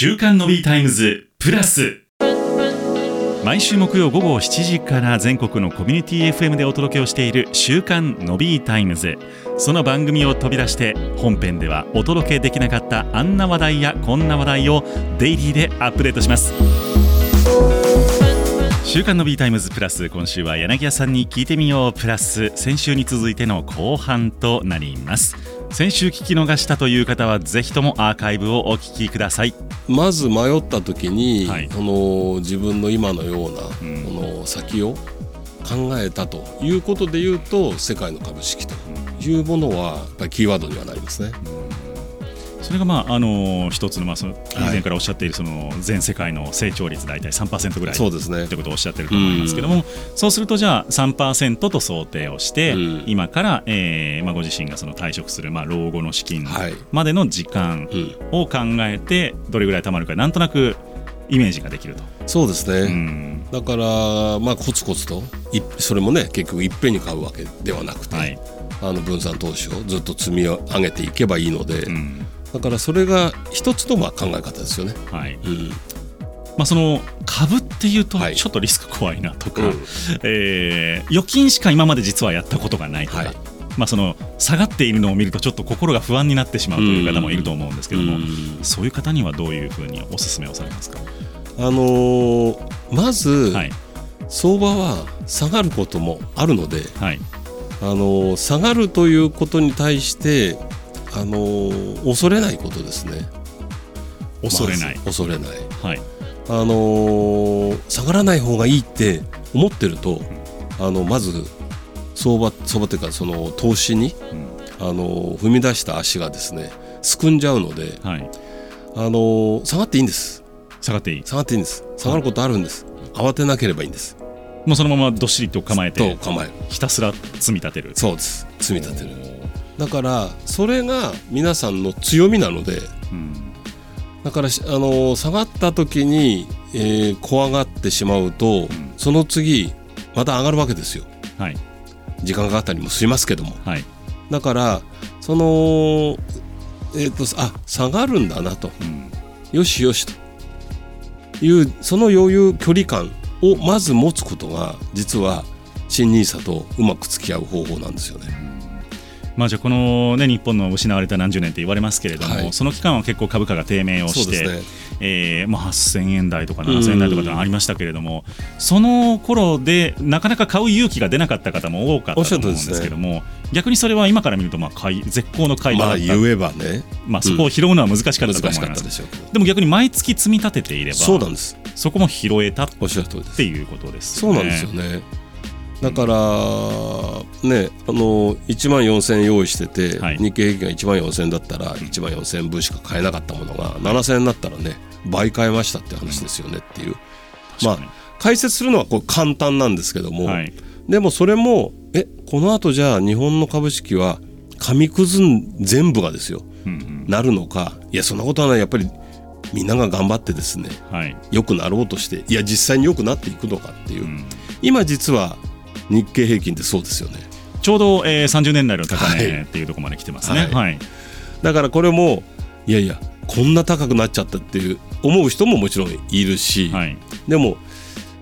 週刊のビータイムズプラス。毎週木曜午後7時から全国のコミュニティ FM でお届けをしている週刊のビータイムズ。その番組を飛び出して本編ではお届けできなかったあんな話題やこんな話題をデイリーでアップデートします。週刊の B タイムズプラス今週は柳谷さんに聞いてみようプラス。先週に続いての後半となります。先週聞き逃したという方はぜひともアーカイブをお聞きください。まず迷った時に、はい。この自分の今のような、ん。この先を考えたということで言うと世界の株式というものはやっぱりキーワードにはなりますね。それがまああの一つのまあその以前からおっしゃっているその全世界の成長率大体3%ぐらいそうですね。ということをおっしゃってると思いますけども、そうするとじゃあ3%と想定をして、うん。今から、えーまあ、ご自身がその退職する、まあ、老後の資金はい。までの時間うん、を考えてどれぐらい貯まるかなんとなくイメージができると。そうですね、うん。だからまあコツコツといそれもね結局いっぺんに買うわけではなくて、はい。あの分散投資をずっと積み上げていけばいいので、うんだからそれが一つのまあ考え方ですよね。はい。うん。まあ、その株っていうとはい。ちょっとリスク怖いなとか、うん。えー預金しか今まで実はやったことがないとか、はい。まあ、その下がっているのを見るとちょっと心が不安になってしまうという方もいると思うんですけども、うん。そういう方にはどういうふうにお勧めをされますか、あのーまず、はい。相場は下がることもあるので、はい。あのー下がるということに対して、あのー恐れないことですね。恐れない、まず恐れない。はい。あのー下がらない方がいいって思ってると、あのまず相場相場というかその投資に、うん。あのー踏み出した足がですねすくんじゃうので、はい、あのー下がっていいんです。下がっていい。下がっていいんです。下がることあるんです。慌てなければいいんです。もうそのままどっしりと構えて。と構え。るひたすら積み立てる。そうです。積み立てるだからそれが皆さんの強みなのでうん。だからしあのー下がった時に、えー怖がってしまうと、ん。その次また上がるわけですよ。はい。時間がかかったりもしますけども。はい。だからそのえっ、とあ下がるんだなと。うん。よしよしと。いうその余裕距離感をまず持つことが実は新ニーサとうまく付き合う方法なんですよね。まあ、じゃあこの、ね、日本の失われた何十年って言われますけれども、はい。その期間は結構株価が低迷をして、ね。えーまあ、8000円台とか7000円台とかありましたけれども、その頃でなかなか買う勇気が出なかった方も多かったと思うんですけども、逆にそれは今から見るとまあ買い絶好の買いだった、言えばね。まあ、そこを拾うのは難しかったと思います、うけど。でも逆に毎月積み立てていればそうなんです。そこも拾えたっていうことです。そうなんですよねだからねあの1万4000円用意してて、はい。日経平均が1万4000円だったら1万4000円分しか買えなかったものが7000円になったらね倍買えましたって話ですよねっていう。まあ解説するのはこう簡単なんですけども、にはい。でもそれもえこのあとじゃあ日本の株式は紙くずん全部がですようんうん。なるのかいやそんなことはないやっぱりみんなが頑張ってですねはい良くなろうとしていや実際に良くなっていくのかっていう、うん今実は日経平均ってそうですよね。ちょうど、えー、30年代の高はい。値っていうところまで来てますね。はい。はい。だからこれもいやいやこんな高くなっちゃったっていう思う人ももちろんいるし、はい。でも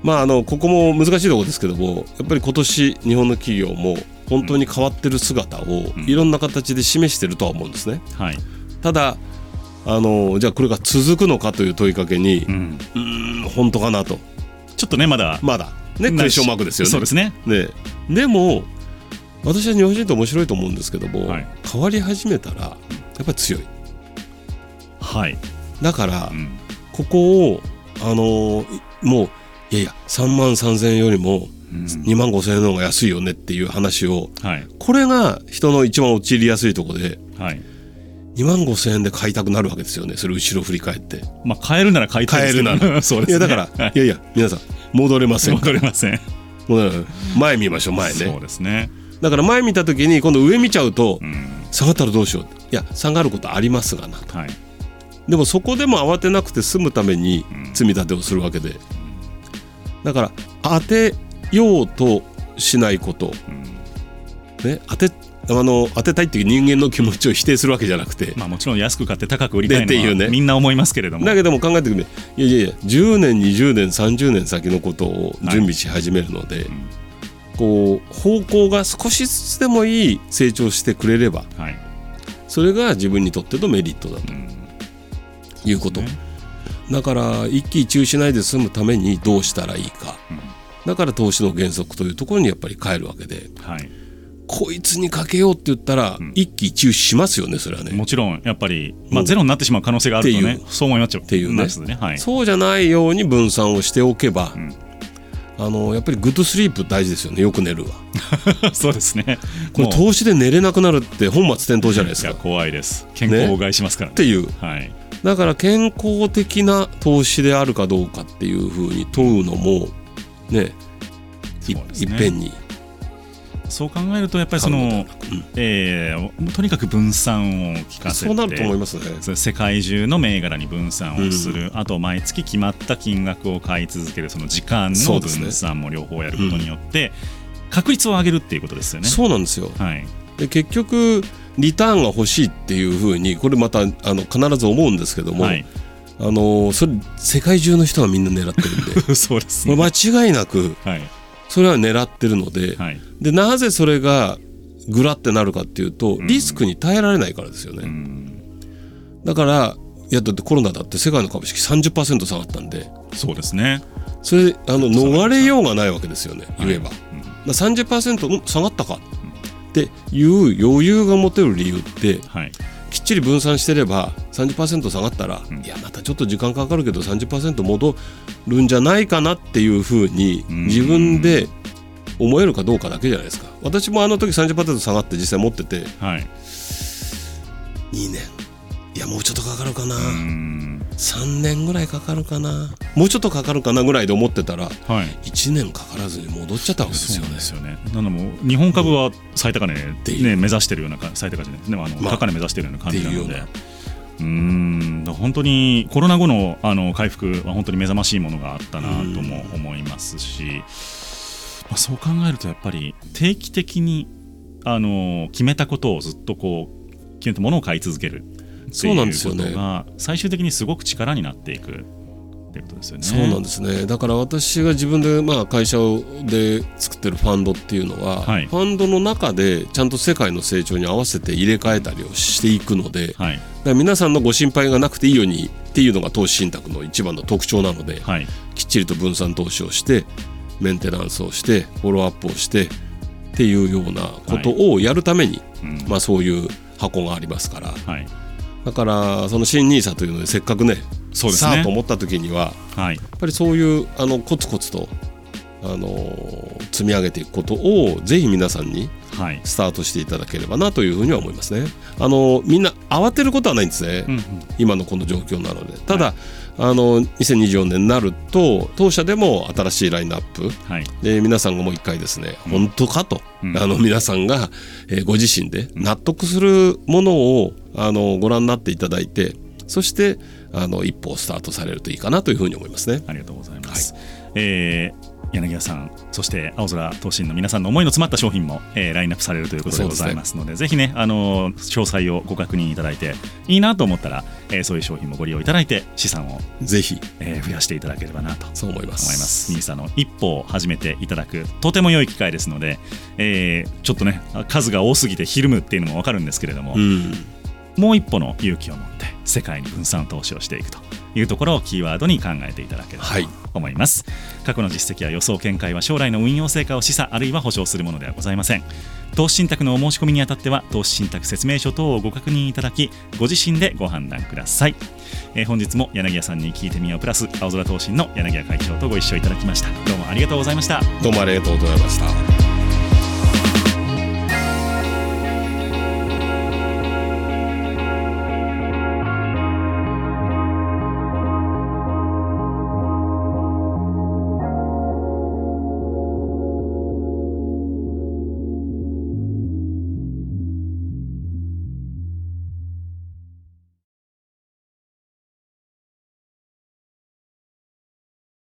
まああのここも難しいところですけどもやっぱり今年日本の企業も本当に変わってる姿をうん。いろんな形で示してるとは思うんですね。はい。ただあのじゃあこれが続くのかという問いかけにうん、うーん本当かなとちょっとねまだ。まだ。ねクエスチョンマークですよね。そうですね。ね。でも私は日本人って面白いと思うんですけども、はい。変わり始めたらやっぱり強い。はい、だから、うん。ここをあのいもういやいや3万3000円よりもうん。2万5000円の方が安いよねっていう話をはい。これが人の一番陥りやすいところではい2万5000円で買いたくなるわけですよね。それ後ろ振り返って。まあ買えるなら買いたい買えるなら。そうですね。いやだから、はい。い、やいや皆さん戻れません。戻れません、前見ましょう前そうねですね、だから前見た時に今度上見ちゃうとうん。下がったらどうしよういや下がることありますがなはい。でもそこでも慌てなくて済むためにうん。積み立てをするわけで。だから当てようとしないこと、うん。ね、当てあの当てたいっていう人間の気持ちを否定するわけじゃなくて、まあ、もちろん安く買って高く売りたいのはでっていうね。みんな思いますけれども、だけども考えてくれいやいやいや10年20年30年先のことを準備し始めるので、こう方向が少しずつでもいい成長してくれればはい。それが自分にとってのメリットだと。うん。いうこと、ね。だから一喜一憂しないで済むためにどうしたらいいか、うん。だから投資の原則というところにやっぱり変えるわけで。はい、こいつにかけようって言ったら、ん。一喜一憂しますよねそれはね。もちろんやっぱり、まあ、うんゼロになってしまう可能性があるとねう。そう思いますよ。っていうね。ねはい、そうじゃないように分散をしておけば、ん。あのやっぱり good sleep 大事ですよねよく寝るは。そうですね。これ投資で寝れなくなるって本末転倒じゃないですか。っいや怖いです。健康を害しますから。ね。ていう。はい。だから健康的な投資であるかどうかっていうふうに問うのもね。いっぺんにそう考えるとやっぱりその、うん。えーとにかく分散を聞かせてそうなると思いますね。世界中の銘柄に分散をする、あと毎月決まった金額を買い続けるその時間の分散も両方やることによって、確率を上げるっていうことですよね。そうなんですよ。はい、で結局リターンが欲しいっていうふうにこれまたあの必ず思うんですけども、はい、あのそれ世界中の人がみんな狙ってるんで。そうですね。間違いなくはい、それは狙ってるので、はい、でなぜそれがグラってなるかっていうとん。リスクに耐えられないからですよね、うん、だからいやだってコロナだって世界の株式30%下がったんで。そうですね。それあの逃れようがないわけですよね。言えば、はいうんだから30%うん下がったか。っていう余裕が持てる理由ってはい、きっちり分散してれば30%下がったら、うん。いやまたちょっと時間かかるけど30%戻るんじゃないかなっていうふうにうん。自分で思えるかどうかだけじゃないですか。私もあの時30%下がって実際持っててはい、2年。いやもうちょっとかかるかな、うん、3年ぐらいかかるかな。もうちょっとかかるかなぐらいで思ってたらはい。1年かからずに戻っちゃったわけですそうよねなんですよね。なのもう日本株は最高値、ていう。ね、目指してるようなか最高値ね、でもあの、まあ。高値目指してるような感じなので。うん。本当にコロナ後のあの回復は本当に目覚ましいものがあったなとも思いますし、まあ、そう考えるとやっぱり定期的にあの決めたことをずっとこう決めたものを買い続けるそうなんですよね。最終的にすごく力になっていくってことですよね。そうなんですね。だから私が自分でまあ会社で作ってるファンドっていうのは、はい。ファンドの中でちゃんと世界の成長に合わせて入れ替えたりをしていくので、だかはいら皆さんのご心配がなくていいようにっていうのが投資信託の一番の特徴なので、はい。きっちりと分散投資をしてメンテナンスをしてフォローアップをしてっていうようなことをやるために、うん。まあ、そういう箱がありますから。はいだからその新ニーサというのでせっかくねそうですね。さあと思った時にははい。やっぱりそういうあのコツコツと、あのー積み上げていくことをぜひ皆さんにはいスタートしていただければなというふうには思いますね。あのみんな慌てることはないんですね、うんうん。今のこの状況なので。ただ、あの2024年になると当社でも新しいラインナップ。はい。で皆さんがもう一回ですね、本当かと、うん。あの皆さんが、えーご自身で納得するものをあのご覧になっていただいてそしてあの一歩をスタートされるといいかなというふうに思いますね。ありがとうございます。えー柳谷さん、そして青空投信の皆さんの思いの詰まった商品も、えーラインナップされるということでございますので、ぜひね、あのー詳細をご確認いただいて、いいなと思ったら、えーそういう商品もご利用いただいて、資産を、ぜひえー増やしていただければなとそう思います。思います。ニーサの一歩を始めていただく、とても良い機会ですので、えーちょっとね、数が多すぎてひるむっていうのも分かるんですけれども、うん、もう一歩の勇気を持って世界に分散投資をしていくというところをキーワードに考えていただければはい。と思います、過去の実績や予想見解は将来の運用成果を示唆あるいは保証するものではございません。投資信託のお申し込みにあたっては投資信託説明書等をご確認いただきご自身でご判断ください、えー本日も柳谷さんに聞いてみようプラス青空投信の柳谷会長とご一緒いただきました。どうもありがとうございました。どうもありがとうございました。